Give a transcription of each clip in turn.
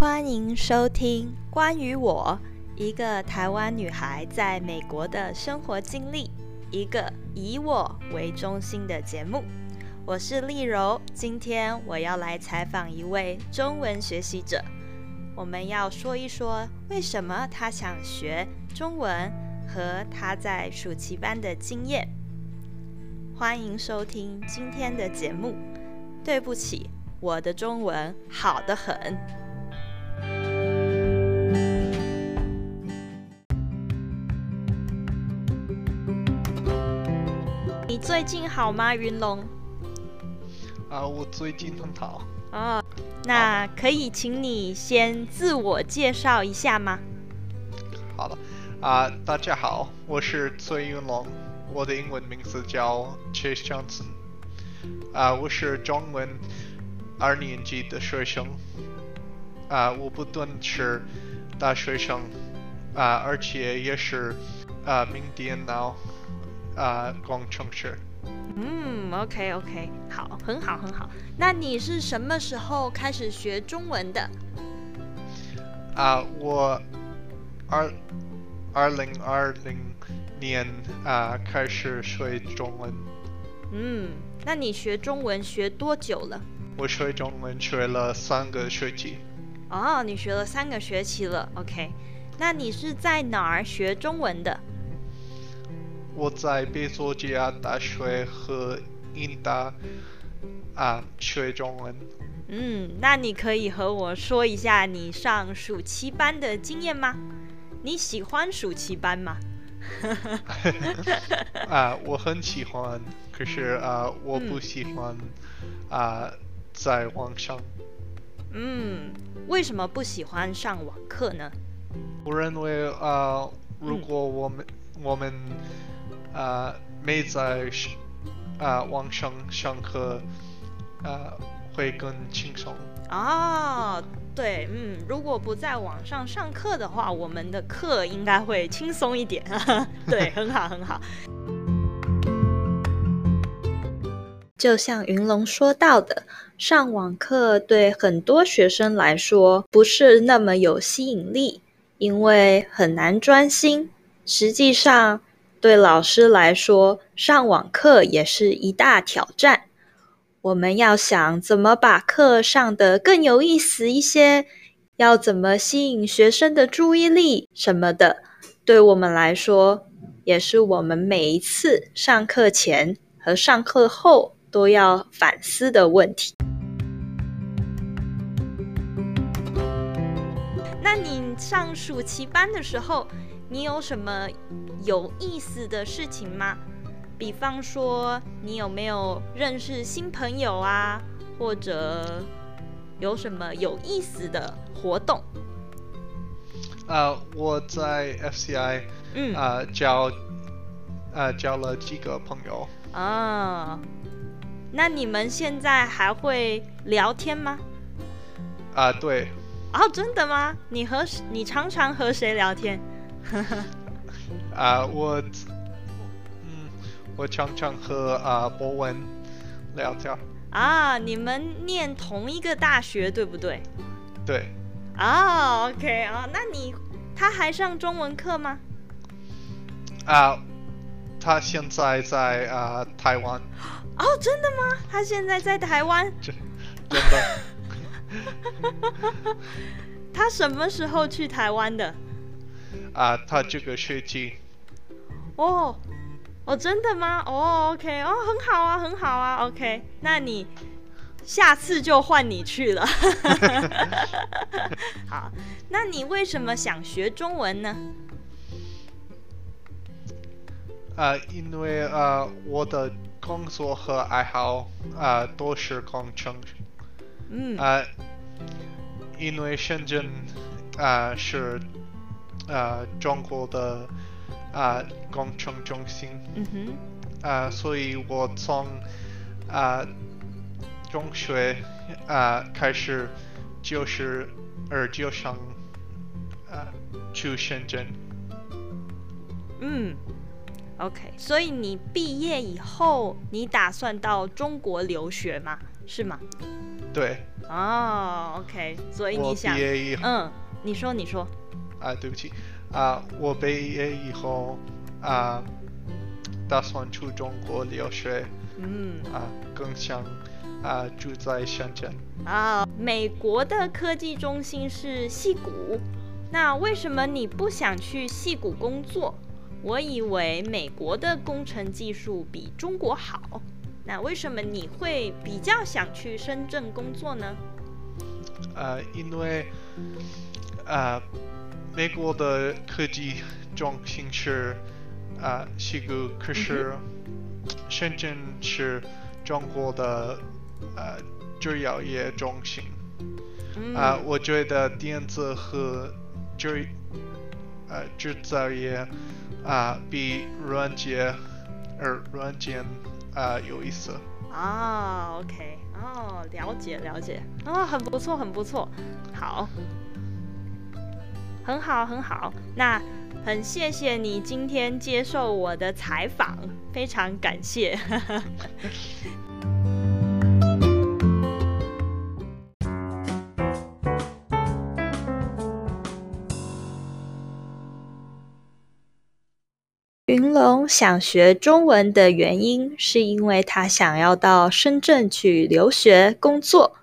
欢迎收听关于我一个台湾女孩在美国的生活经历，一个以我为中心的节目。我是丽柔，今天我要来采访一位中文学习者，我们要说一说为什么她想学中文和她在暑期班的经验。欢迎收听今天的节目。对不起，我的中文好得很。最近好吗，云龙？啊，我最近很好。哦，那可以请你先自我介绍一下吗？好的，啊，大家好，我是崔云龙，我的英文名字叫 Chase Johnson。啊，我是中文二年级的学生。啊，我不但是大学生，啊，而且也是啊，明电脑啊工程师。嗯，OK OK，好，很好很好。那你是什么时候开始学中文的？啊，我二二零二零年啊开始学中文。嗯，那你学中文学多久了？我学中文学了三个学期。哦，你学了三个学期了，OK。那你是在哪儿学中文的？我在北佐吉亚大学和英大啊学中文。嗯，那你可以和我说一下你上暑期班的经验吗？你喜欢暑期班吗？啊，我很喜欢，可是啊，我不喜欢啊在网上。嗯，为什么不喜欢上网课呢？我认为啊，如果我们我们啊没在啊网上上课，啊会更轻松。啊，对，嗯，如果不在网上上课的话，我们的课应该会轻松一点。对，很好，很好。就像云龙说到的，上网课对很多学生来说不是那么有吸引力，因为很难专心。实际上，对老师来说，上网课也是一大挑战。我们要想怎么把课上得更有意思一些，要怎么吸引学生的注意力什么的，对我们来说，也是我们每一次上课前和上课后。都要反思的问题。那你上暑期班的时候，你有什么有意思的事情吗？比方说，你有没有认识新朋友啊？或者有什么有意思的活动？啊，我在 FCI，嗯，啊，交，呃，交了几个朋友。啊。那你们现在还会聊天吗？啊，对。哦，真的吗？你和你常常和谁聊天？啊，我，嗯，我常常和啊博文聊天。啊，你们念同一个大学对不对？对。啊，OK 啊，那你他还上中文课吗？啊，他现在在啊台湾。哦，真的吗？他现在在台湾。真的。他什么时候去台湾的？啊，他这个学期。哦，哦，真的吗？哦，OK，哦，很好啊，很好啊，OK。那你下次就换你去了。好，那你为什么想学中文呢？啊，因为啊，我的。工作和爱好啊都是工程，嗯啊，因为深圳啊是啊中国的啊工程中心，嗯哼，啊，所以我从啊中学啊开始就是而就想啊去深圳，嗯。OK，所以你毕业以后，你打算到中国留学吗？是吗？对。哦，OK，所以你想，嗯，你说，你说。啊，对不起，啊，我毕业以后啊，打算去中国留学。嗯。啊，更想啊住在深圳。啊，美国的科技中心是戏谷，那为什么你不想去戏谷工作？我以为美国的工程技术比中国好，那为什么你会比较想去深圳工作呢？呃，因为呃，美国的科技中心是啊西谷，可是深圳是中国的呃制药业中心。啊，我觉得电子和制呃制造业。啊，比软件，呃，软件啊有意思。啊，OK，哦，了解了解，啊，很不错很不错，好，很好很好，那很谢谢你今天接受我的采访，非常感谢。云龙想学中文的原因，是因为他想要到深圳去留学工作。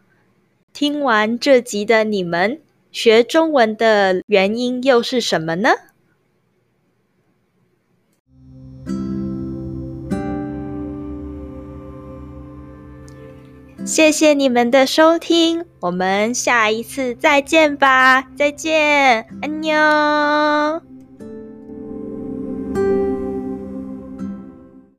听完这集的你们，学中文的原因又是什么呢？谢谢你们的收听，我们下一次再见吧！再见，安妞。